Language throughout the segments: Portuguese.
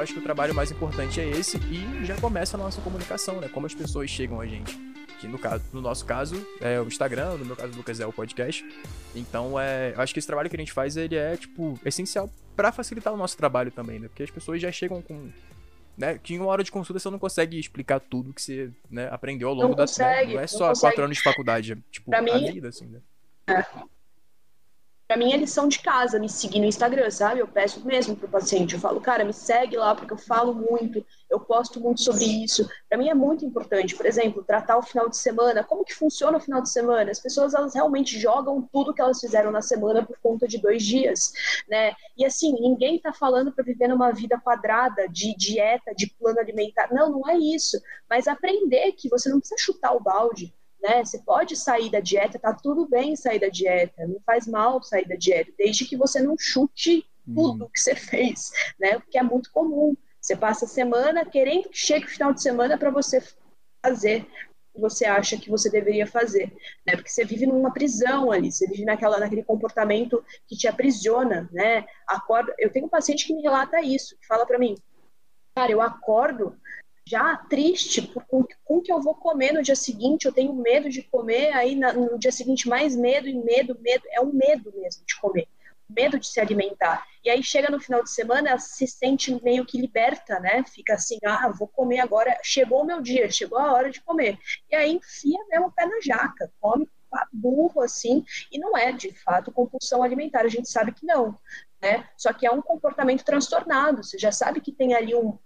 Eu acho que o trabalho mais importante é esse e já começa a nossa comunicação, né? Como as pessoas chegam a gente. Que no, caso, no nosso caso é o Instagram, no meu caso, Lucas, é o podcast. Então, é, eu acho que esse trabalho que a gente faz, ele é, tipo, essencial para facilitar o nosso trabalho também, né? Porque as pessoas já chegam com né, que em uma hora de consulta você não consegue explicar tudo que você né, aprendeu ao longo não da consegue, né? Não é não só consegue. quatro anos de faculdade, é, tipo, Pra a mim- vida, assim, né? Pra mim é lição de casa, me seguir no Instagram, sabe? Eu peço mesmo pro paciente, eu falo, cara, me segue lá porque eu falo muito, eu posto muito sobre isso. Pra mim é muito importante, por exemplo, tratar o final de semana. Como que funciona o final de semana? As pessoas elas realmente jogam tudo que elas fizeram na semana por conta de dois dias, né? E assim, ninguém tá falando para viver numa vida quadrada de dieta, de plano alimentar. Não, não é isso. Mas aprender que você não precisa chutar o balde né? Você pode sair da dieta, tá tudo bem sair da dieta, não faz mal sair da dieta, desde que você não chute tudo que você fez, né? Porque é muito comum. Você passa a semana querendo que chegue o final de semana para você fazer o que você acha que você deveria fazer, né? Porque você vive numa prisão ali, você vive naquela, naquele comportamento que te aprisiona, né? Acorda, eu tenho um paciente que me relata isso, que fala para mim, cara, eu acordo já triste por com, com que eu vou comer no dia seguinte, eu tenho medo de comer, aí na, no dia seguinte mais medo e medo, medo, é um medo mesmo de comer, medo de se alimentar. E aí chega no final de semana, se sente meio que liberta, né? Fica assim, ah, vou comer agora, chegou o meu dia, chegou a hora de comer. E aí enfia mesmo o pé na jaca, come burro assim, e não é de fato compulsão alimentar, a gente sabe que não, né? Só que é um comportamento transtornado, você já sabe que tem ali um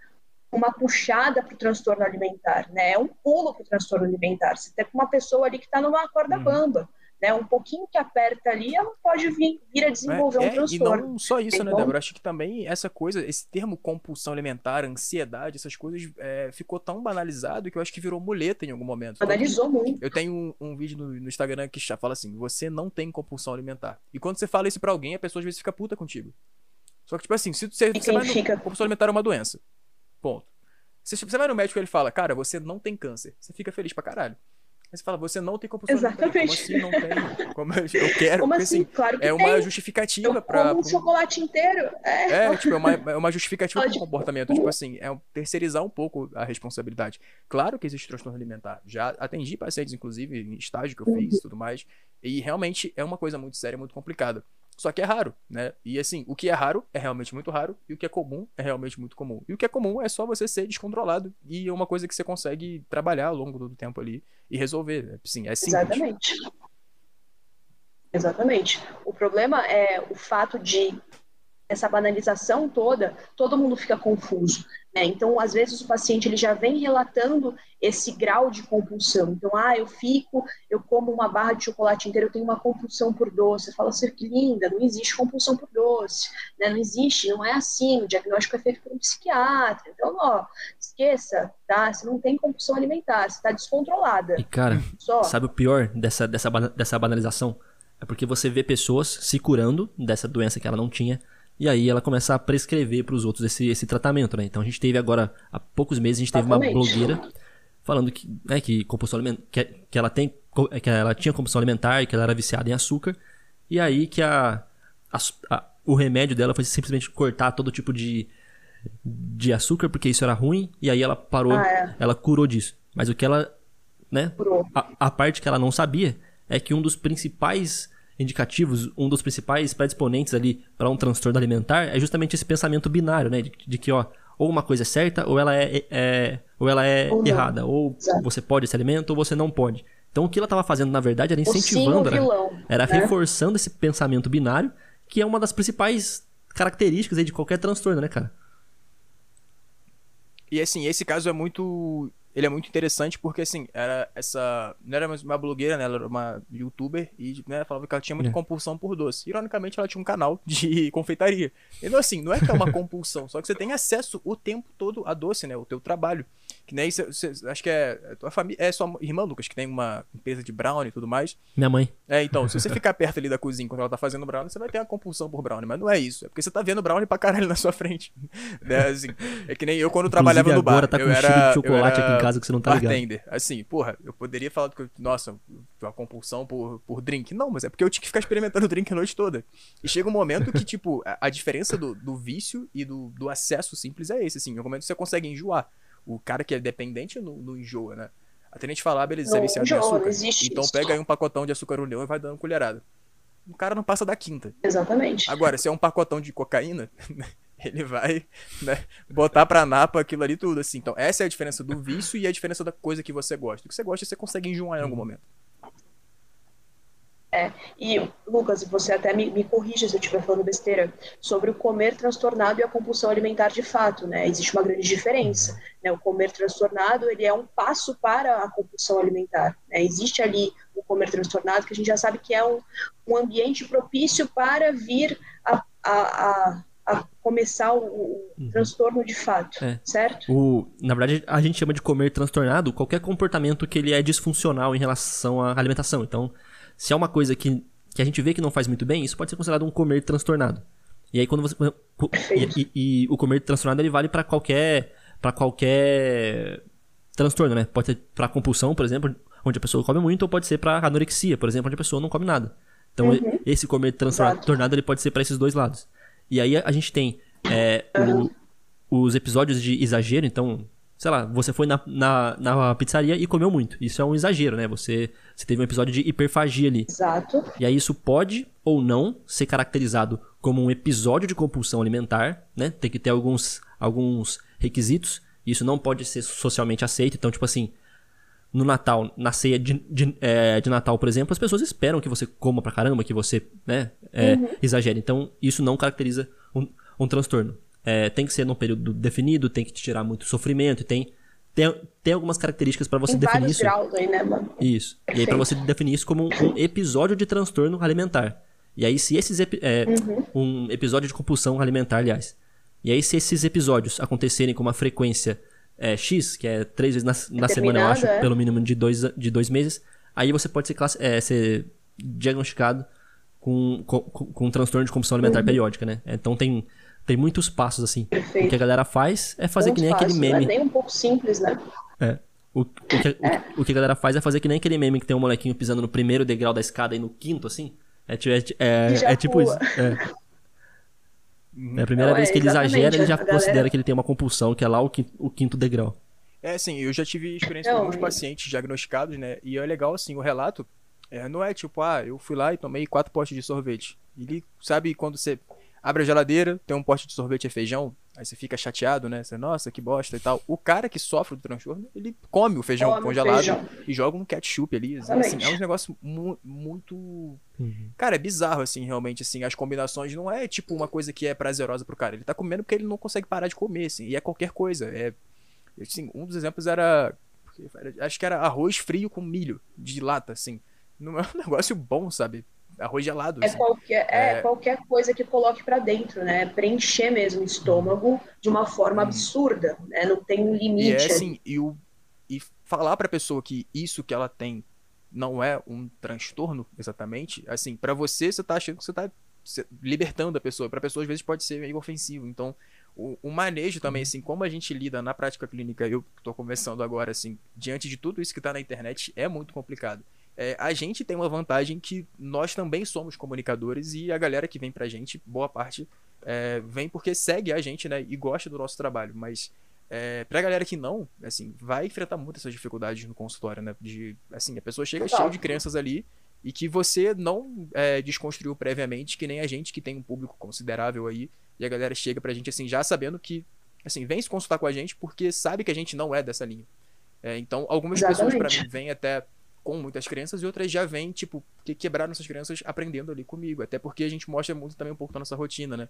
uma puxada para o transtorno alimentar, né? É um pulo para o transtorno alimentar. Você tem uma pessoa ali que está numa corda Uhum. bamba, né? Um pouquinho que aperta ali, ela pode vir, vir a desenvolver É, um é, e transtorno. não só isso, né, Então- Débora? Acho que também essa coisa, esse termo compulsão alimentar, ansiedade, essas coisas, é, ficou tão banalizado que eu acho que virou muleta em algum momento. Que Analisou muito. Eu tenho um, um vídeo no, no Instagram que já fala assim: você não tem compulsão alimentar. E quando você fala isso pra alguém, a pessoa às vezes fica puta contigo. Só que, tipo assim, se você, E você vai no, compulsão alimentar é uma doença. Ponto. Você vai no médico e ele fala, cara, você não tem câncer. Você fica feliz pra caralho. Aí você fala, você não tem compulsão alimentar. Como Exatamente. assim não tem? Como eu, quero? Como assim? assim, Claro que é uma tem. justificativa Eu pra. como um pra- chocolate inteiro. É. é, tipo, é uma, é uma justificativa pro comportamento. Tipo assim, é terceirizar um pouco a responsabilidade. Claro que existe transtorno alimentar. Já atendi pacientes, inclusive, em estágio que eu fiz e tudo mais. E realmente é uma coisa muito séria, muito complicada. Só que é raro, né? E assim, o que é raro é realmente muito raro. E o que é comum é realmente muito comum. E o que é comum é só você ser descontrolado. E é uma coisa que você consegue trabalhar ao longo do tempo ali e resolver. Sim, é simples. Exatamente. Exatamente. O problema é o fato de essa banalização toda, todo mundo fica confuso. Né? Então, às vezes, o paciente ele já vem relatando esse grau de compulsão. Então, ah, eu fico, eu como uma barra de chocolate inteira, eu tenho uma compulsão por doce. Você fala assim, que linda, não existe compulsão por doce. Né? Não existe, não é assim. O diagnóstico é feito por um psiquiatra. Então, ó, esqueça, tá? Você não tem compulsão alimentar, você está descontrolada. E, cara, Só. sabe o pior dessa, dessa, dessa banalização? É porque você vê pessoas se curando dessa doença que ela não tinha. E aí ela começa a prescrever pros outros esse, esse tratamento, né? Então a gente teve agora, há poucos meses, a gente teve uma Exatamente. blogueira falando que, né, que compulsão alimentar, que, que ela tem, que ela tinha compulsão alimentar e que ela era viciada em açúcar. E aí que a, a- a- o remédio dela foi simplesmente cortar todo tipo de, de açúcar, porque isso era ruim. E aí ela parou, Ah, é. ela curou disso. Mas o que ela, né? A, a parte que ela não sabia é que um dos principais indicativos, um dos principais predisponentes ali para um transtorno alimentar é justamente esse pensamento binário, né? De, de que, ó, ou uma coisa é certa ou ela é, é- ou ela é Ou errada. Ou Exato. você pode esse alimento ou você não pode. Então o que ela estava fazendo, na verdade, era O sim, o incentivando, era, vilão. era né? reforçando esse pensamento binário, que é uma das principais características aí de qualquer transtorno, né, cara? E assim, esse caso é muito. Ele é muito interessante porque, assim, era essa. Não era mais uma blogueira, né? Ela era uma youtuber e né, falava que ela tinha muita É. compulsão por doce. Ironicamente, ela tinha um canal de confeitaria. Então, assim, não é que é uma compulsão, só que você tem acesso o tempo todo a doce, né? O teu trabalho. Que nem. acho que é. Tua família. É sua irmã, Lucas, que tem uma empresa de brownie e tudo mais. Minha mãe. É, então, se você ficar perto ali da cozinha quando ela tá fazendo brownie, você vai ter uma compulsão por brownie. Mas não é isso. É porque você tá vendo brownie pra caralho na sua frente. Né, assim, é que nem eu quando trabalhava no bar. tá eu era, eu chocolate era aqui em casa que você não tá ligado. bartender. Assim, porra, eu poderia falar que, eu- nossa, uma compulsão por, por drink. Não, mas é porque eu tinha que ficar experimentando drink a noite toda. E chega um momento que, tipo, a, a diferença do, do vício e do, do acesso simples é esse, assim. No momento que você consegue enjoar. O cara que é dependente não, não enjoa, né? Até a gente falar, beleza, você é Não viciado em enjoa, não açúcar. existe Então isso. pega aí um pacotão de açúcar união e vai dando colherada. O cara não passa da quinta. Exatamente. Agora, se é um pacotão de cocaína, ele vai né, botar pra napa aquilo ali tudo, assim. Então, essa é a diferença do vício e a diferença da coisa que você gosta. O que você gosta, você consegue enjoar em algum momento. E, Lucas, você até me, me corrija se eu estiver falando besteira, sobre o comer transtornado e a compulsão alimentar de fato, né? Existe uma grande diferença, né? O comer transtornado, ele é um passo para a compulsão alimentar, né? Existe ali o comer transtornado, que a gente já sabe que é um, um ambiente propício para vir a, a, a, a começar o, o Uhum. transtorno de fato, É. certo? O, na verdade, a gente chama de comer transtornado qualquer comportamento que ele é disfuncional em relação à alimentação. Então, se é uma coisa que, que a gente vê que não faz muito bem, isso pode ser considerado um comer transtornado. E aí quando você e, e- e o comer transtornado ele vale para qualquer para qualquer transtorno, né? Pode ser para compulsão, por exemplo, onde a pessoa come muito, ou pode ser para anorexia, por exemplo, onde a pessoa não come nada. Então, Uhum. esse comer transtornado ele pode ser para esses dois lados. E aí a, gente tem é, o- os episódios de exagero, então, sei lá, você foi na, na, na pizzaria e comeu muito. Isso é um exagero, né? Você, você teve um episódio de hiperfagia ali. Exato. E aí isso pode ou não ser caracterizado como um episódio de compulsão alimentar, né? Tem que ter alguns, alguns requisitos. Isso não pode ser socialmente aceito. Então, tipo assim, no Natal, na ceia de, de, é, de Natal, por exemplo, as pessoas esperam que você coma pra caramba, que você né, é, exagere. Então, isso não caracteriza um, um transtorno. É, tem que ser num período definido, tem que te tirar muito sofrimento, tem, tem, tem algumas características pra você Tem definir isso. graus aí, né, mano? Isso. E aí pra você definir isso como um, um episódio de transtorno alimentar. E aí se esses é, um episódio de compulsão alimentar, aliás. E aí se esses episódios acontecerem com uma frequência é, X, que é três vezes na, na semana, eu acho, é. pelo mínimo de dois, de dois meses, aí você pode ser, classi- é, ser diagnosticado com, com, com, um transtorno de compulsão alimentar periódica, né? Então tem, tem muitos passos, assim. O que Perfeito. a galera faz é fazer Muito que nem aquele meme. Não é nem um pouco simples, né? É. O, o, que, o, o que a galera faz é fazer que nem aquele meme que tem um molequinho pisando no primeiro degrau da escada e no quinto, assim. É, ti- é, é, é tipo isso. pula. É. É a primeira Não, vez é, que ele exagera, ele já galera- considera que ele tem uma compulsão, que é lá o quinto, o quinto degrau. É, assim, eu já tive experiência Não, com alguns e- pacientes diagnosticados, né? E é legal, assim, o relato é, não é tipo, ah, eu fui lá e tomei quatro potes de sorvete. Ele sabe quando você abre a geladeira, tem um pote de sorvete e feijão, aí você fica chateado, né? Você, nossa, que bosta e tal. O cara que sofre do transtorno, ele come o feijão Come congelado feijão. e joga um ketchup ali. Assim, Exatamente. é um negócio mu- muito. Cara, é bizarro, assim, realmente, assim, as combinações não é tipo uma coisa que é prazerosa pro cara. Ele tá comendo porque ele não consegue parar de comer, assim, e é qualquer coisa. É, assim, um dos exemplos era, era- Acho que era arroz frio com milho, de lata, assim. Não é um negócio bom, sabe? Arroz gelado. É assim. qualquer, é, É. qualquer coisa que coloque pra dentro, né? Preencher mesmo o estômago de uma forma absurda, né? Não tem um E limite. é ali. assim, e, o, e falar pra pessoa que isso que ela tem não é um transtorno, exatamente, assim, pra você, você tá achando que você tá libertando a pessoa. Pra pessoa, às vezes, pode ser meio ofensivo. Então, o, o manejo também, assim, como a gente lida na prática clínica, eu tô conversando agora, assim, diante de tudo isso que tá na internet, é muito complicado. É, a gente tem uma vantagem que nós também somos comunicadores e a galera que vem pra gente, boa parte, é, vem porque segue a gente, né, e gosta do nosso trabalho, mas é, pra galera que não, assim, vai enfrentar muitas essas dificuldades no consultório, né? De, assim, a pessoa chega Total. cheia de crianças ali e que você não é, desconstruiu previamente, que nem a gente que tem um público considerável aí, e a galera chega pra gente, assim, já sabendo que, assim, vem se consultar com a gente porque sabe que a gente não é dessa linha. É, então, algumas pessoas pra Exatamente. mim vêm até com muitas crianças e outras já vêm, tipo, que quebraram essas crianças aprendendo ali comigo. Até porque a gente mostra muito também um pouco da nossa rotina, né?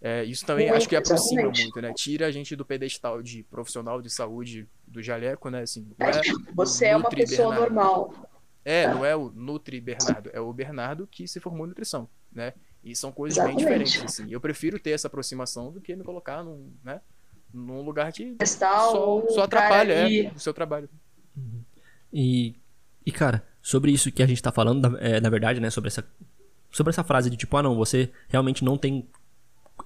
É, isso também Muito, acho que aproxima exatamente. muito, né? Tira a gente do pedestal de profissional de saúde do jaleco, né? Assim, É, você é uma pessoa Bernardo. normal. É, não é o Nutri Bernardo, é o Bernardo que se formou em nutrição, né? E são coisas bem Exatamente. diferentes, assim. Eu prefiro ter essa aproximação do que me colocar num, né? num lugar que só, só atrapalha é, o seu trabalho. E, e cara, sobre isso que a gente tá falando, é, na verdade, né, sobre essa, sobre essa frase de tipo, ah não, você realmente não tem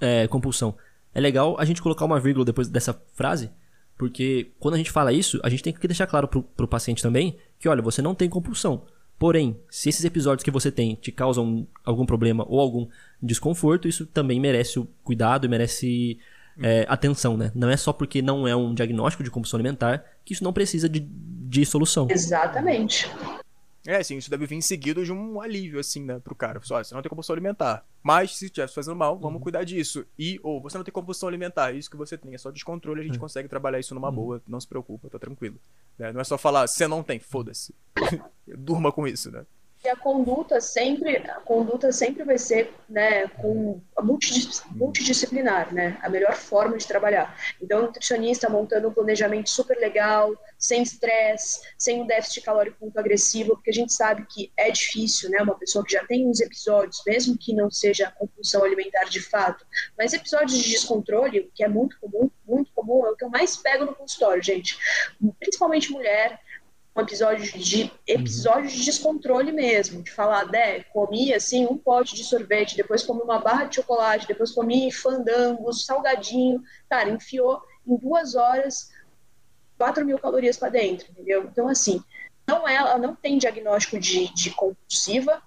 é, compulsão. É legal a gente colocar uma vírgula depois dessa frase, porque quando a gente fala isso, a gente tem que deixar claro pro, pro paciente também que, olha, você não tem compulsão. Porém, se esses episódios que você tem te causam algum problema ou algum desconforto, isso também merece o cuidado e merece é, atenção, né? Não é só porque não é um diagnóstico de compulsão alimentar que isso não precisa de, de solução. Exatamente. É, assim, isso deve vir seguido de um alívio, assim, né, pro cara. Só, você não tem compulsão alimentar. Mas, se estivesse fazendo mal, vamos Uhum. cuidar disso. E, ou, você não tem compulsão alimentar, isso que você tem é só descontrole, a gente consegue trabalhar isso numa boa, não se preocupa, tá tranquilo. Né? Não é só falar, você não tem, foda-se. Durma com isso, né? E a conduta sempre, a conduta sempre vai ser, né, com multidis- multidisciplinar, né, a melhor forma de trabalhar. Então, o nutricionista montando um planejamento super legal, sem estresse, sem um déficit calórico muito agressivo, porque a gente sabe que é difícil, né, uma pessoa que já tem uns episódios, mesmo que não seja compulsão alimentar de fato, mas episódios de descontrole, que é muito comum, muito comum, é o que eu mais pego no consultório, gente. Principalmente mulher, episódio de episódio de descontrole mesmo, de falar, né, comi assim um pote de sorvete, depois comi uma barra de chocolate, depois comi fandangos, salgadinho, cara, enfiou em duas horas 4 mil calorias para dentro, entendeu? Então assim, não é, ela não tem diagnóstico de, de compulsiva,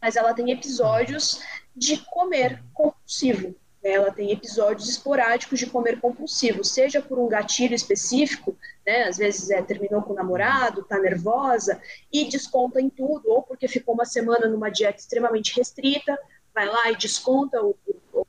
mas ela tem episódios de comer compulsivo. Ela tem episódios esporádicos de comer compulsivo, seja por um gatilho específico, né? Às vezes é, terminou com o namorado, tá nervosa e desconta em tudo, ou porque ficou uma semana numa dieta extremamente restrita, vai lá e desconta o, o-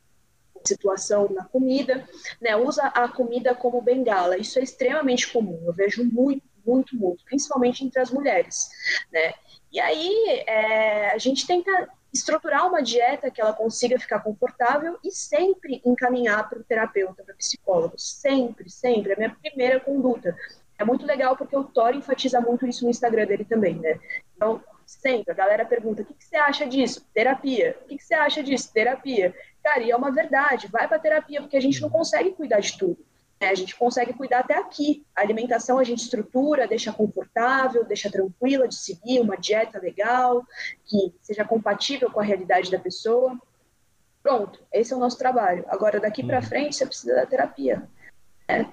situação na comida, né? Usa a comida como bengala. Isso é extremamente comum. Eu vejo muito, muito, muito, principalmente entre as mulheres, né? E aí é, a gente tenta estruturar uma dieta que ela consiga ficar confortável e sempre encaminhar para o terapeuta, para o psicólogo. Sempre, sempre. É a minha primeira conduta. É muito legal porque o Thor enfatiza muito isso no Instagram dele também, né? Então, sempre, a galera pergunta, o que, que você acha disso? Terapia. O que, que você acha disso? Terapia. Cara, e é uma verdade, vai para terapia, porque a gente não consegue cuidar de tudo. Né? A gente consegue cuidar até aqui. A alimentação a gente estrutura, deixa confortável, deixa tranquila de seguir, uma dieta legal, que seja compatível com a realidade da pessoa. Pronto, esse é o nosso trabalho. Agora, daqui para frente, você precisa da terapia.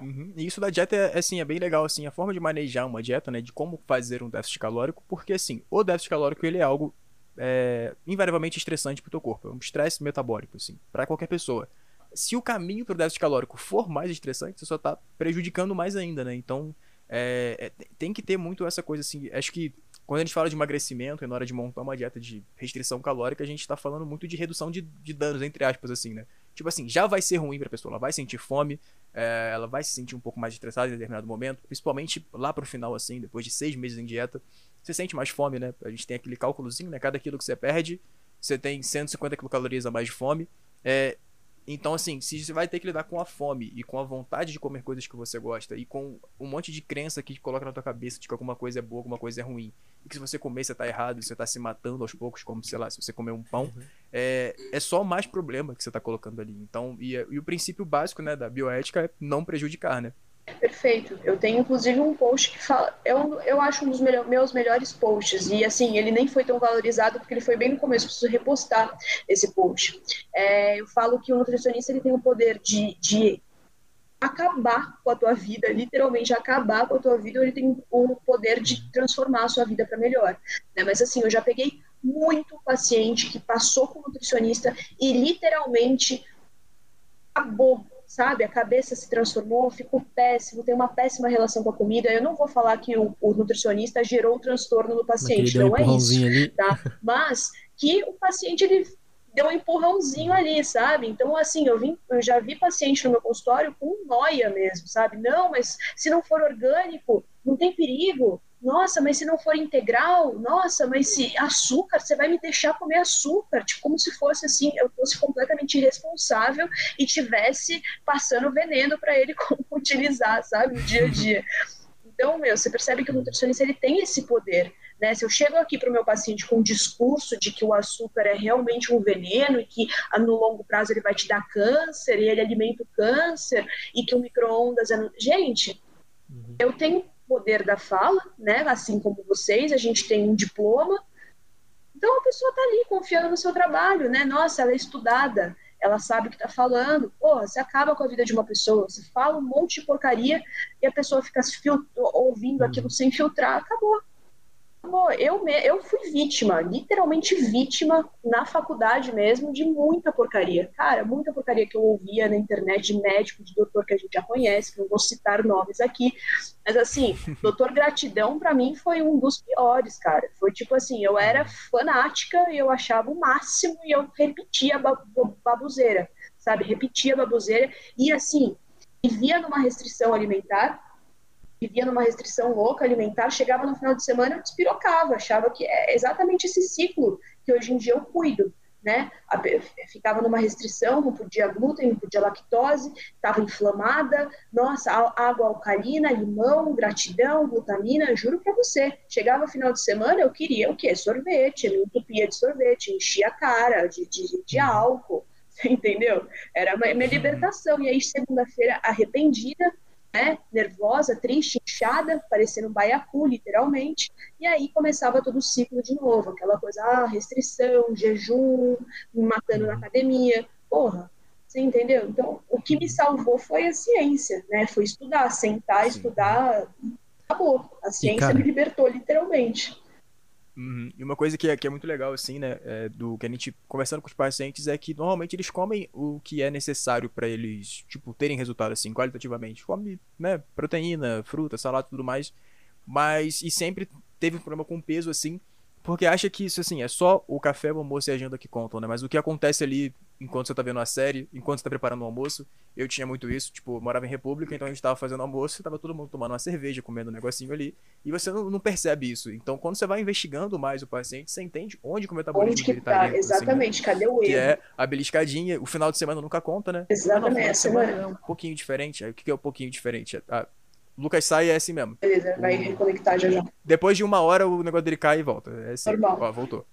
Uhum. E isso da dieta é, assim, é bem legal, assim, a forma de manejar uma dieta, né, de como fazer um déficit calórico, porque, assim, o déficit calórico, ele é algo é, invariavelmente estressante pro teu corpo, é um estresse metabólico, assim, para qualquer pessoa. Se o caminho pro déficit calórico for mais estressante, você só tá prejudicando mais ainda, né, então é, é, tem que ter muito essa coisa, assim, acho que quando a gente fala de emagrecimento e na hora de montar uma dieta de restrição calórica, a gente tá falando muito de redução de, de danos, entre aspas, assim, né, tipo assim, já vai ser ruim pra pessoa, ela vai sentir fome, é, ela vai se sentir um pouco mais estressada em determinado momento, principalmente lá pro final, assim, depois de seis meses em dieta, você sente mais fome, né? A gente tem aquele cálculozinho, né? Cada quilo que você perde, você tem 150 quilocalorias a mais de fome. É, então, assim, se você vai ter que lidar com a fome e com a vontade de comer coisas que você gosta e com um monte de crença que coloca na tua cabeça de que alguma coisa é boa, alguma coisa é ruim, e que se você comer você tá errado, você tá se matando aos poucos, como, sei lá, se você comer um pão, é, é só mais problema que você tá colocando ali. Então, e, e o princípio básico, né, da bioética é não prejudicar, né? Perfeito. Eu tenho inclusive um post que fala. Eu, eu acho um dos meus melhores posts. E assim, ele nem foi tão valorizado porque ele foi bem no começo. Preciso repostar esse post. É, eu falo que o nutricionista ele tem o poder de, de acabar com a tua vida, literalmente acabar com a tua vida, ele tem o poder de transformar a sua vida para melhor. né? Mas assim, eu já peguei muito paciente que passou com nutricionista e literalmente acabou, sabe? A cabeça se transformou, ficou péssimo, tem uma péssima relação com a comida. Eu não vou falar que o, o nutricionista gerou o transtorno no paciente, não é isso ali. tá? Mas que o paciente ele deu um empurrãozinho ali, sabe? Então, assim, eu, vim, eu já vi paciente no meu consultório com noia mesmo, sabe? Não, mas se não for orgânico, não tem perigo. Nossa, mas se não for integral, nossa, mas se açúcar, você vai me deixar comer açúcar, tipo, como se fosse assim, eu fosse completamente irresponsável e tivesse passando veneno para ele como utilizar, sabe, no dia a dia. Então, meu, você percebe que o nutricionista ele tem esse poder, Né? Se eu chego aqui para o meu paciente com um discurso de que o açúcar é realmente um veneno e que ah, no longo prazo ele vai te dar câncer e ele alimenta o câncer e que o micro-ondas é. Gente, uhum. eu tenho poder da fala, né? assim como vocês, a gente tem um diploma. Então a pessoa está ali confiando no seu trabalho, né? Nossa, ela é estudada, ela sabe o que está falando. Porra, você acaba com a vida de uma pessoa, você fala um monte de porcaria e a pessoa fica ouvindo aquilo sem filtrar, acabou. Eu, me, eu fui vítima, literalmente vítima na faculdade mesmo de muita porcaria. Cara, muita porcaria que eu ouvia na internet de médico, de doutor que a gente já conhece, que não vou citar nomes aqui. Mas assim, doutor Gratidão para mim foi um dos piores, cara. Foi tipo assim, eu era fanática e eu achava o máximo e eu repetia a babuzeira, sabe? Repetia a babuzeira e assim, vivia numa restrição alimentar vivia numa restrição louca alimentar, chegava no final de semana, despirocava, achava que é exatamente esse ciclo que hoje em dia eu cuido. Né? Ficava numa restrição, não podia glúten, não podia lactose, estava inflamada, nossa, água alcalina, limão, gratidão, glutamina, juro para você. Chegava final de semana, eu queria o quê? Sorvete, me entupia de sorvete, enchia a cara de, de, de uhum. álcool, entendeu? Era minha libertação. E aí, segunda-feira, arrependida, né, nervosa, triste, inchada, parecendo um baiacu, literalmente, e aí começava todo o ciclo de novo, aquela coisa, ah, restrição, jejum, me matando na academia, porra, você entendeu? Então, o que me salvou foi a ciência, né, foi estudar, sentar, Sim. estudar, acabou, a ciência cara... me libertou, literalmente. Uhum. E uma coisa que é, que é muito legal, assim, né, é, do que a gente conversando com os pacientes é que normalmente eles comem o que é necessário para eles, tipo, terem resultado, assim, qualitativamente. Come, né, proteína, fruta, salada tudo mais. Mas, e sempre teve um problema com peso, assim, porque acha que isso, assim, é só o café, o almoço e a agenda que contam, né? Mas o que acontece ali enquanto você tá vendo a série, enquanto você tá preparando o almoço, eu tinha muito isso, tipo, morava em República, então a gente tava fazendo almoço tava todo mundo tomando uma cerveja, comendo um negocinho ali, e você não, não percebe isso. Então, quando você vai investigando mais o paciente, você entende onde que o metabolismo onde que dele tá, tá dentro, Exatamente, assim, cadê o erro? Que é a beliscadinha, o final de semana nunca conta, né? Exatamente. a semana é um pouquinho diferente. Aí o que é um pouquinho diferente? A, Lucas sai e é assim mesmo. Beleza, vai o... reconectar já já. Depois de uma hora o negócio dele cai e volta. É assim. Normal. Ó, voltou.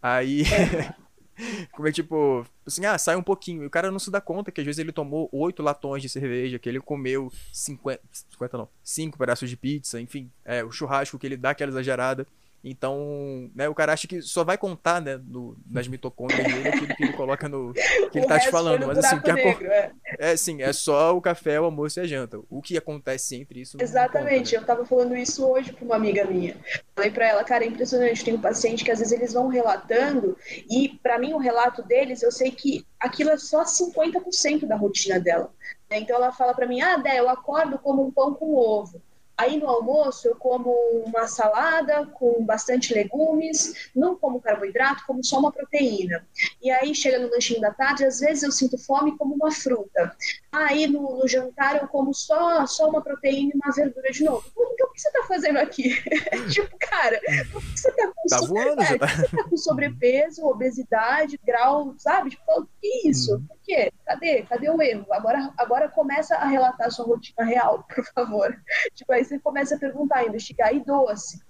Aí. É. Como é tipo, assim, ah, sai um pouquinho. E o cara não se dá conta que às vezes ele tomou oito latões de cerveja, que ele comeu 50, 50 não, cinco pedaços de pizza, enfim, é, o churrasco que ele dá aquela exagerada. Então, né, o cara acha que só vai contar, né, no, nas mitocôndrias dele aquilo que ele coloca no. que ele tá te falando. Mas assim, que negro, é. é sim, é só o café, o almoço e a janta. O que acontece entre isso. Exatamente, conta, né? eu tava falando isso hoje pra uma amiga minha. Falei pra ela, cara, é impressionante. Tem um paciente que às vezes eles vão relatando, e para mim o relato deles, eu sei que aquilo é só 50% da rotina dela. Então ela fala para mim, ah, Dé, eu acordo como um pão com ovo. Aí no almoço eu como uma salada com bastante legumes, não como carboidrato, como só uma proteína. E aí chega no lanchinho da tarde, às vezes eu sinto fome como uma fruta. Aí no, no jantar eu como só, só uma proteína e uma verdura de novo. Então o que você está fazendo aqui? tipo, cara, por que você está com, tá voando, é, tá... Tá com sobrepeso, obesidade, grau, sabe? Tipo, o que é isso? Hum. Quê? Cadê? Cadê o erro? Agora, agora começa a relatar a sua rotina real, por favor. Tipo, aí você começa a perguntar, investigar, e doce?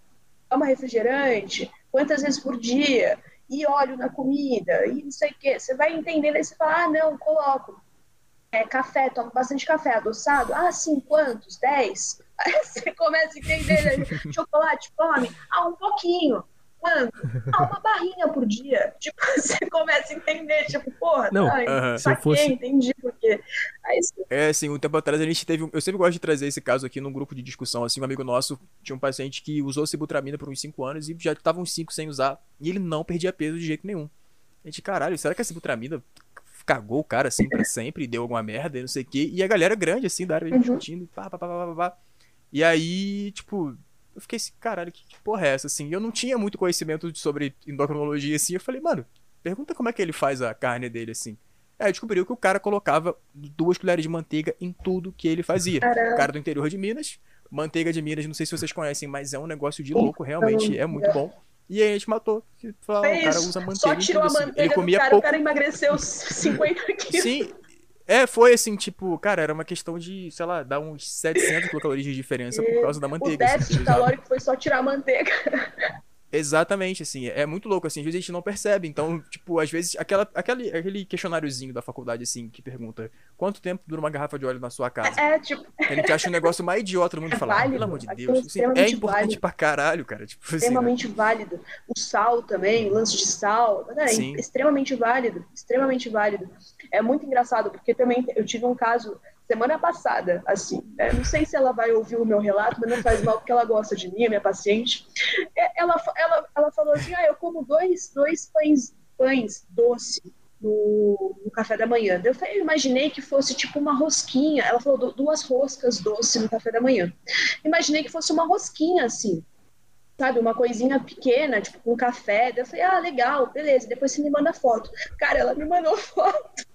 Toma refrigerante? Quantas vezes por dia? E óleo na comida? E não sei o quê. Você vai entendendo, aí você fala, ah, não, coloco. É, café, tomo bastante café adoçado? Ah, sim, quantos? Dez? Aí você começa a entender, né? chocolate, come? Ah, um pouquinho. Mano, ah, uma barrinha por dia. Tipo, você começa a entender, tipo, porra, não, tá, uh -huh. se eu fosse... entendi por quê. Aí, é, assim, um tempo atrás a gente teve. Eu sempre gosto de trazer esse caso aqui num grupo de discussão. Assim, um amigo nosso tinha um paciente que usou sibutramina por uns 5 anos e já tava uns 5 sem usar. E ele não perdia peso de jeito nenhum. A gente, caralho, será que a sibutramina cagou o cara assim pra sempre e deu alguma merda e não sei o quê? E a galera grande, assim, da área uhum. discutindo, pá, pá, pá, pá, pá. E aí, tipo, eu fiquei assim, caralho, que, que porra é essa, assim? Eu não tinha muito conhecimento sobre endocrinologia, assim. Eu falei, mano, pergunta como é que ele faz a carne dele, assim. Aí descobriu que o cara colocava duas colheres de manteiga em tudo que ele fazia. Caramba. O cara do interior de Minas, manteiga de Minas, não sei se vocês conhecem, mas é um negócio de louco, realmente é muito bom. E aí a gente matou. Falou, ah, o cara usa manteiga. Só tirou a manteiga ele comia cara, pouco. o cara emagreceu 50 quilos. Sim, É, foi assim, tipo, cara, era uma questão de, sei lá, dar uns 700 calorias de diferença por causa da manteiga. O assim, déficit calórico foi só tirar a manteiga. Exatamente, assim, é muito louco, assim, às vezes a gente não percebe, então, tipo, às vezes, aquela, aquele, aquele questionáriozinho da faculdade, assim, que pergunta quanto tempo dura uma garrafa de óleo na sua casa? É, tipo, A gente acha um negócio mais idiota do mundo É falar, ah, pelo amor de aquilo Deus, é assim, é importante válido. pra caralho, cara, tipo, assim, né? extremamente válido. O sal também, o lance de sal, né, Sim. extremamente válido, extremamente válido. É muito engraçado, porque também eu tive um caso semana passada, assim, né, não sei se ela vai ouvir o meu relato, mas não faz mal porque ela gosta de mim, a minha paciente. É, Ela, ela, ela falou assim, ah, eu como dois, dois pães, pães doce no, no café da manhã. Eu, falei, imaginei que fosse tipo uma rosquinha. Ela falou "Du- duas roscas doce no café da manhã. Imaginei que fosse uma rosquinha assim, sabe, uma coisinha pequena, tipo com café. Daí eu falei, ah, legal, beleza. Depois você me manda foto. Cara, ela me mandou foto.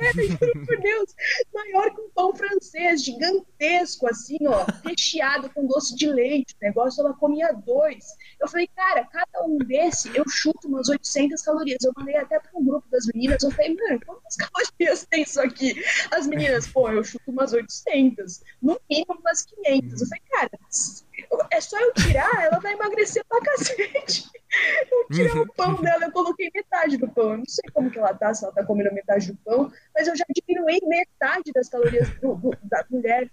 Por Deus, maior que um pão francês, gigantesco, assim, ó, recheado com doce de leite. O negócio ela comia dois. Eu falei, cara, cada um desse eu chuto umas 800 calorias. Eu mandei até para um grupo das meninas. Eu falei, mano, quantas calorias tem isso aqui? As meninas, pô, eu chuto umas 800, no mínimo umas 500. Eu falei, cara, é só eu tirar, ela vai emagrecer pra cacete. Eu tirei o pão dela, eu coloquei metade do pão. Eu não sei como que ela tá, se ela tá comendo metade do pão, mas eu já diminuí metade das calorias do- do- da mulher.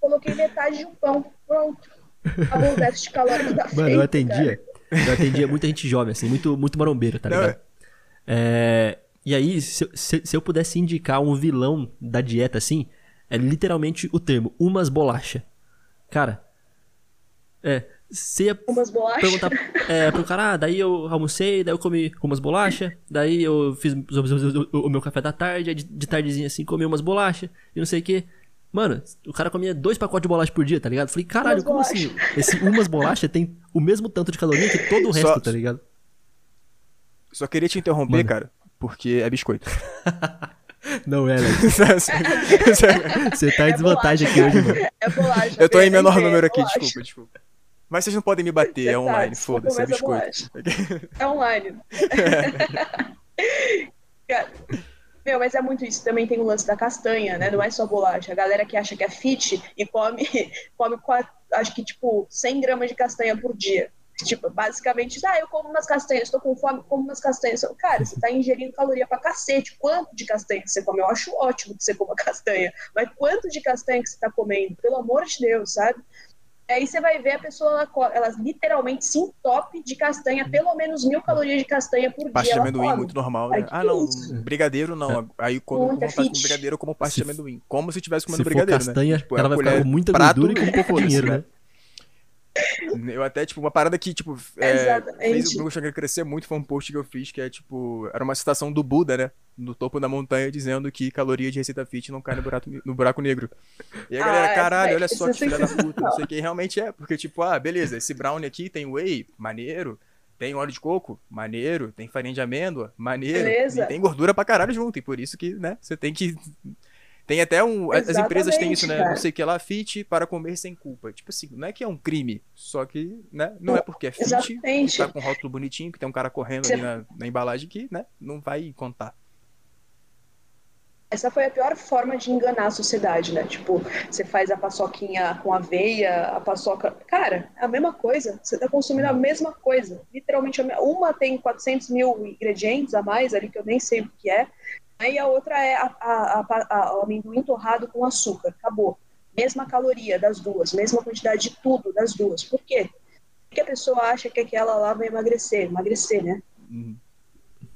Coloquei metade de um pão. Pronto. Acabou o déficit calórico da Mano, frente, eu cara. atendia. Eu atendia muita gente jovem, assim, muito, muito marombeiro, tá ligado? É, e aí, se, eu- se- se eu pudesse indicar um vilão da dieta, assim, é literalmente o termo, umas bolacha. Cara, é, você ia Umas bolachas. perguntar é, pro cara, ah, daí eu almocei, daí eu comi umas bolachas, daí eu fiz o, o- o meu café da tarde, aí de, de tardezinha assim, comi umas bolachas e não sei o que. Mano, o cara comia dois pacotes de bolacha por dia, tá ligado? Falei, caralho, Umas como assim? Esse umas bolachas tem o mesmo tanto de caloria que todo o Só- resto, tá ligado? Só queria te interromper, Mano. cara, porque é biscoito. Não é, velho. eu Você tá em É desvantagem aqui bolacha. hoje, mano. É bolacha. tô em bem, menor número é aqui, bolacha. desculpa, desculpa. Mas vocês não podem me bater, é online, desculpa, foda-se, é é biscoito. É online. Cara, meu, mas é muito isso. Também tem o lance da castanha, né? Não é só bolacha. A galera que acha que é fit e come, come quatro, acho que tipo 100 gramas de castanha por dia. Tipo, basicamente, ah, eu como umas castanhas, tô com fome, como umas castanhas. Cara, você tá ingerindo caloria pra cacete. Quanto de castanha que você come? Eu acho ótimo que você coma castanha. Mas quanto de castanha que você tá comendo? Pelo amor de Deus, sabe? Aí você vai ver a pessoa, ela, ela literalmente se entope de castanha, pelo menos mil calorias de castanha por Pasta dia. de ela amendoim, come. muito normal, né? Ah, não, isso? brigadeiro não. Aí quando eu como Muita vontade com brigadeiro, eu como pasta Se de amendoim. Como se eu estivesse comendo Se for brigadeiro, castanha, né? Tipo, é ela vai ficar colher, com muita prato gordura e com pouco dinheiro, né? Eu até, tipo, uma parada que, tipo, é, fez o meu Instagram crescer muito foi um post que eu fiz, que é, tipo, era uma citação do Buda, né? No topo da montanha, dizendo que caloria de receita fit não cai no buraco, no buraco negro. E a Ah, galera, caralho, daí- olha só que é filha da puta, não sei o que. E realmente é, porque, tipo, ah, beleza, esse brownie aqui tem whey, maneiro. Tem óleo de coco, maneiro. Tem farinha de amêndoa, maneiro. Beleza. E tem gordura pra caralho junto. E por isso que, né, você tem que. Tem até um. As empresas têm isso, né? Exatamente, Não sei o que lá, fit para comer sem culpa. Tipo assim, não é que é um crime. Só que, né? Não é porque é fit, Exatamente. tá com um rótulo bonitinho, que tem um cara correndo Você- ali na, na embalagem que, né? Não vai contar. Essa foi a pior forma de enganar a sociedade, né? Tipo, você faz a paçoquinha com aveia, a paçoca. Cara, é a mesma coisa. Você tá consumindo a mesma coisa. Literalmente, uma tem 400 mil ingredientes a mais ali, que eu nem sei o que é. Aí a outra é a, a, a- o amendoim torrado com açúcar. Acabou. Mesma caloria das duas, mesma quantidade de tudo das duas. Por quê? Porque a pessoa acha que aquela lá vai emagrecer. Emagrecer, né? Uhum.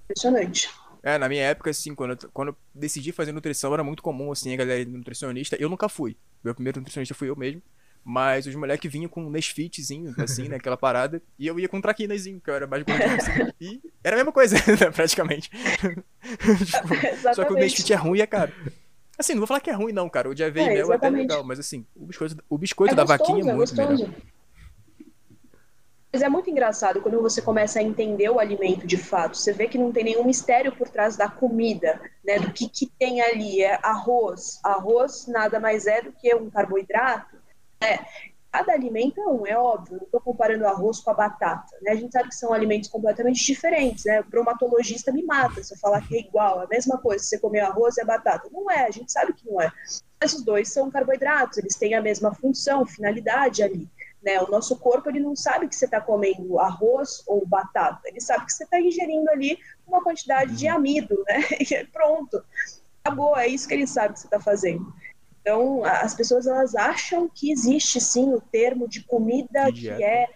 Impressionante. É, na minha época, assim, quando eu, quando eu decidi fazer nutrição, era muito comum, assim, a galera nutricionista. Eu nunca fui. Meu primeiro nutricionista fui eu mesmo. Mas os moleques vinham com um Nesfitzinho, assim, né? Aquela parada. E eu ia com um traquinazinho, que eu era mais gordinho, assim. E era a mesma coisa, né, praticamente. Tipo, só que o. Nesfit é ruim e é caro. Assim, não vou falar que é ruim, não, cara. O de aveia É, é até legal. Mas, assim, o biscoito, o biscoito É da gostoso, vaquinha é muito gostoso. melhor. Mas é muito engraçado quando você começa a entender o alimento de fato. Você vê que não tem nenhum mistério por trás da comida, né? Do que, que tem ali. É arroz. Arroz nada mais é do que um carboidrato. Né? cada alimento é um, é óbvio, não estou comparando arroz com a batata, né? A gente sabe que são alimentos completamente diferentes, né? O bromatologista me mata se eu falar que é igual, a mesma coisa, se você comer arroz e a batata. Não é, a gente sabe que não é. Mas os dois são carboidratos, eles têm a mesma função, finalidade ali. Né? O nosso corpo ele não sabe que você está comendo arroz ou batata, ele sabe que você está ingerindo ali uma quantidade de amido, né? E pronto, acabou, é isso que ele sabe que você está fazendo. Então, as pessoas elas acham que existe sim o termo de comida que é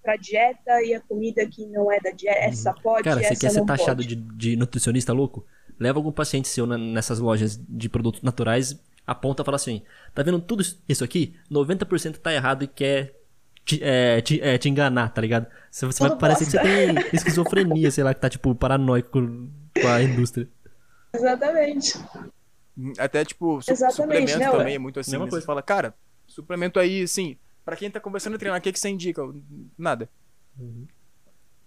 para dieta e a comida que não é da dieta. Uhum. Essa pode, Cara, você quer ser taxado de, de, nutricionista louco? Leva algum paciente seu nessas lojas de produtos naturais, aponta e fala assim: tá vendo tudo isso aqui? 90% tá errado e quer te, é, te, é, te enganar, tá ligado? Você, você vai, parece que você tem esquizofrenia, sei lá, que tá tipo paranoico com a indústria. Exatamente. Até, tipo, su Exatamente, suplemento né, também é muito assim. Mesma né? coisa. Você fala, cara, suplemento aí, assim, pra quem tá começando a treinar, o que, que você indica? Nada. Uhum.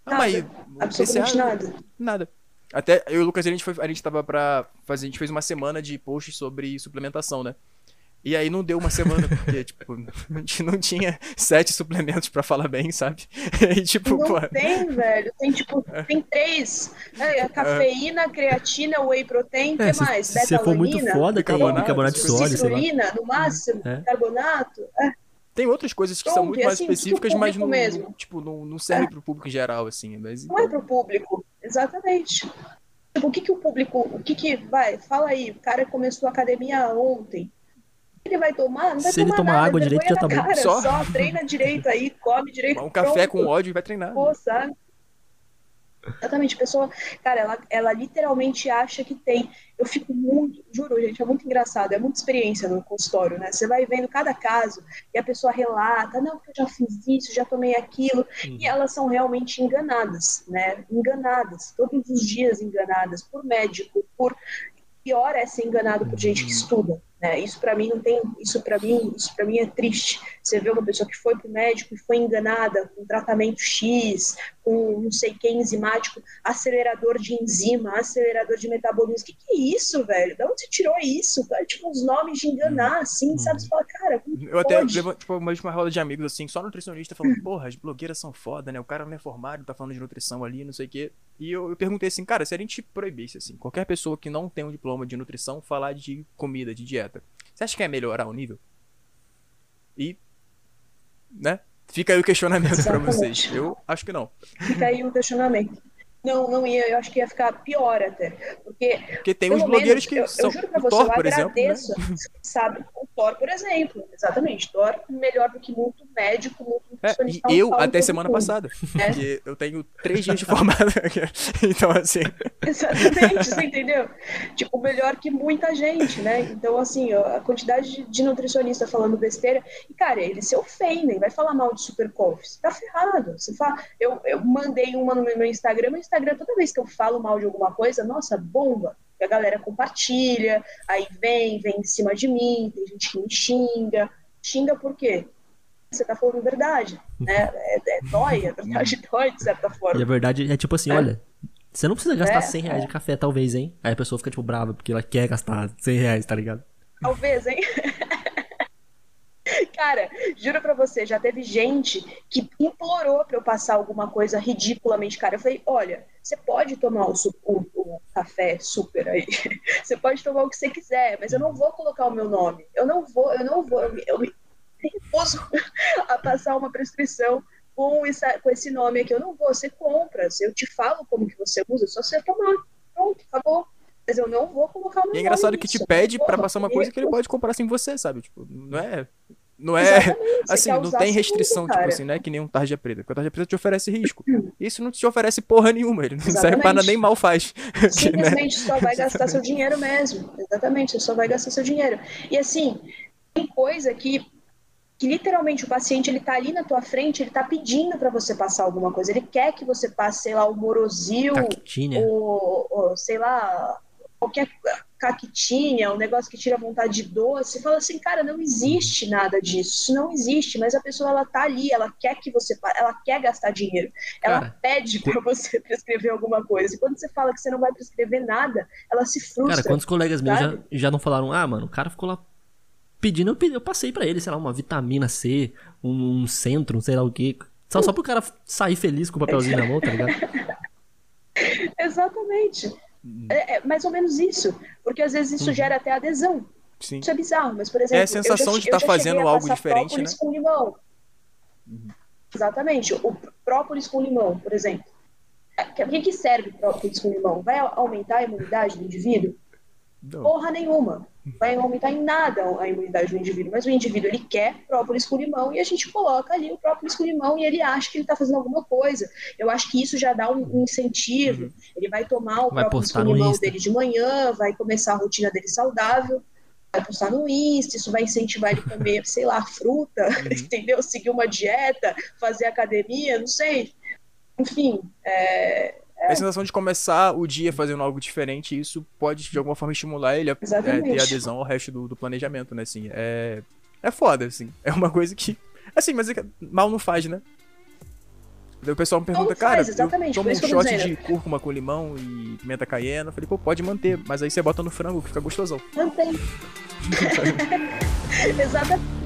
Não, nada. Aí, Absolutamente nada. Nada. Até eu e o Lucas, a gente, foi, a gente tava pra fazer, a gente fez uma semana de posts sobre suplementação, né? E aí não deu uma semana, porque, tipo, a gente não tinha sete suplementos pra falar bem, sabe? E, tipo, não pô... tem, velho. Tem, tipo, é. tem três. Né? Cafeína, creatina, whey protein, o é, que mais? Se for muito foda, bicarbonato, bicarbonato de sódio, Citrulina, no máximo, é. carbonato. É. Tem outras coisas que Pronto, são muito mais assim, específicas, mas não, mesmo. tipo, não, não serve é. pro público em geral, assim. Mas, então... Não é pro público, exatamente. Tipo, o que que o público, o que que, vai, fala aí, o cara começou a academia ontem, ele vai tomar? Não vai Se tomar ele tomar nada, água direito, já tá bom. Só? só treina direito aí, come direito. Um café com ódio e vai treinar. Pô, sabe? Exatamente, a pessoa, cara, ela, ela literalmente acha que tem. Eu fico muito, juro, gente, é muito engraçado, é muita experiência no consultório, né? Você vai vendo cada caso e a pessoa relata, não, porque eu já fiz isso, já tomei aquilo, uhum. e elas são realmente enganadas, né? Enganadas, todos os dias enganadas por médico, por. Pior é ser enganado por gente que uhum. estuda, né? Isso para mim não tem, isso para mim, isso para mim é triste. Você vê uma pessoa que foi para o médico e foi enganada com tratamento X, com não sei quem enzimático, acelerador de enzima, acelerador de metabolismo. Que, que é isso, velho? De onde você tirou isso? É, tipo, os nomes de enganar, hum, assim, hum. sabe? Você fala, cara, Eu até levo, tipo, uma, uma roda de amigos, assim, só nutricionista falando, porra, as blogueiras são foda, né? O cara não é formado, tá falando de nutrição ali, não sei o quê. E eu, eu perguntei assim, cara, se a gente proibisse, assim, qualquer pessoa que não tem um diploma de nutrição falar de comida, de dieta, você acha que é melhorar o nível? E. Né? Fica aí o questionamento para vocês. Eu acho que não. Fica aí o questionamento. Não, não ia, eu acho que ia ficar pior até. Porque, porque tem uns blogueiros que eu, são. Eu juro pra você, Thor, eu agradeço, exemplo, né? sabe? O Thor, por exemplo. Exatamente. Thor melhor do que muito médico, muito é, E eu até semana tudo. passada. É. Porque eu tenho três dias de formada. então, assim. Exatamente, você entendeu? Tipo, melhor que muita gente, né? Então, assim, a quantidade de, de nutricionista falando besteira. E, cara, eles se ofendem, vai falar mal de super Você tá ferrado. Você fala, eu, eu mandei uma no meu Instagram, mas Instagram, toda vez que eu falo mal de alguma coisa, nossa, bomba. E a galera compartilha, aí vem, vem em cima de mim, tem gente que me xinga. Xinga por quê? Você tá falando verdade, né? É, é dói, a verdade dói, de certa forma. E a verdade é tipo assim, é. olha, você não precisa gastar é, 100 reais de café, talvez, hein? Aí a pessoa fica, tipo, brava, porque ela quer gastar 100 reais, tá ligado? Talvez, hein? Cara, juro pra você, já teve gente que implorou pra eu passar alguma coisa ridiculamente cara. Eu falei, olha, você pode tomar o, o, o, café super aí, você pode tomar o que você quiser, mas eu não vou colocar o meu nome. Eu não vou, eu não vou, eu me, eu me recuso a passar uma prescrição com, essa, com esse nome aqui. Eu não vou, você compra, eu te falo como que você usa, só você tomar. Pronto, acabou mas eu não vou colocar o meu E é engraçado que te pede para passar uma coisa que ele pode comprar sem você, sabe? Tipo, não é não é. assim, não tem restrição, tipo assim, não é que nem um tarja preta. Porque a tarja preta te oferece risco. Isso não te oferece porra nenhuma. Ele não Exatamente. serve para nada, nem mal faz. Simplesmente né? só vai gastar seu dinheiro mesmo. Exatamente, você só vai gastar seu dinheiro. E assim, tem coisa que que literalmente o paciente ele tá ali na tua frente, ele tá pedindo para você passar alguma coisa, ele quer que você passe, sei lá, o morosil, ou, ou sei lá, qualquer caquitinha, um negócio que tira vontade de doce, fala assim, cara, não existe nada disso, isso não existe, mas a pessoa ela tá ali, ela quer que você, ela quer gastar dinheiro, ela cara, pede para você prescrever alguma coisa. E quando você fala que você não vai prescrever nada, ela se frustra. Cara, quantos colegas meus já, já não falaram, ah, mano, o cara ficou lá pedindo, eu, eu passei pra ele, sei lá, uma vitamina C, um, um centro, um sei lá o quê. Só, só pro cara sair feliz com o papelzinho na mão, tá ligado? Exatamente. É, é mais ou menos isso. Porque às vezes isso Uhum. gera até adesão. Sim. Isso é bizarro, mas, por exemplo. É a sensação já, de tá eu já fazendo algo diferente, própolis né? com limão. Uhum. Exatamente. O própolis com limão, por exemplo. Por que, que serve própolis com limão? Vai aumentar a imunidade do indivíduo? Não. Porra nenhuma. Vai aumentar em nada a imunidade do indivíduo. Mas o indivíduo, ele quer própolis com limão e a gente coloca ali o própolis com limão e ele acha que ele está fazendo alguma coisa. Eu acho que isso já dá um, um incentivo. Uhum. Ele vai tomar o Vai própolis com limão dele de manhã, vai começar a rotina dele saudável, vai postar no Insta, isso vai incentivar ele a comer, sei lá, fruta, Uhum. entendeu? Seguir uma dieta, fazer academia, não sei. Enfim, é, É a sensação de começar o dia fazendo algo diferente, isso pode, de alguma forma, estimular ele a é, ter adesão ao resto do, do planejamento, né? Assim, é, é foda, assim. É uma coisa que. Assim, mas é que mal não faz, né? Daí o pessoal me pergunta, não cara, faz, eu tomo um shot dizendo. de cúrcuma com limão e pimenta caiena. Eu falei, pô, pode manter, mas aí você bota no frango que fica gostosão. mantém. Exatamente.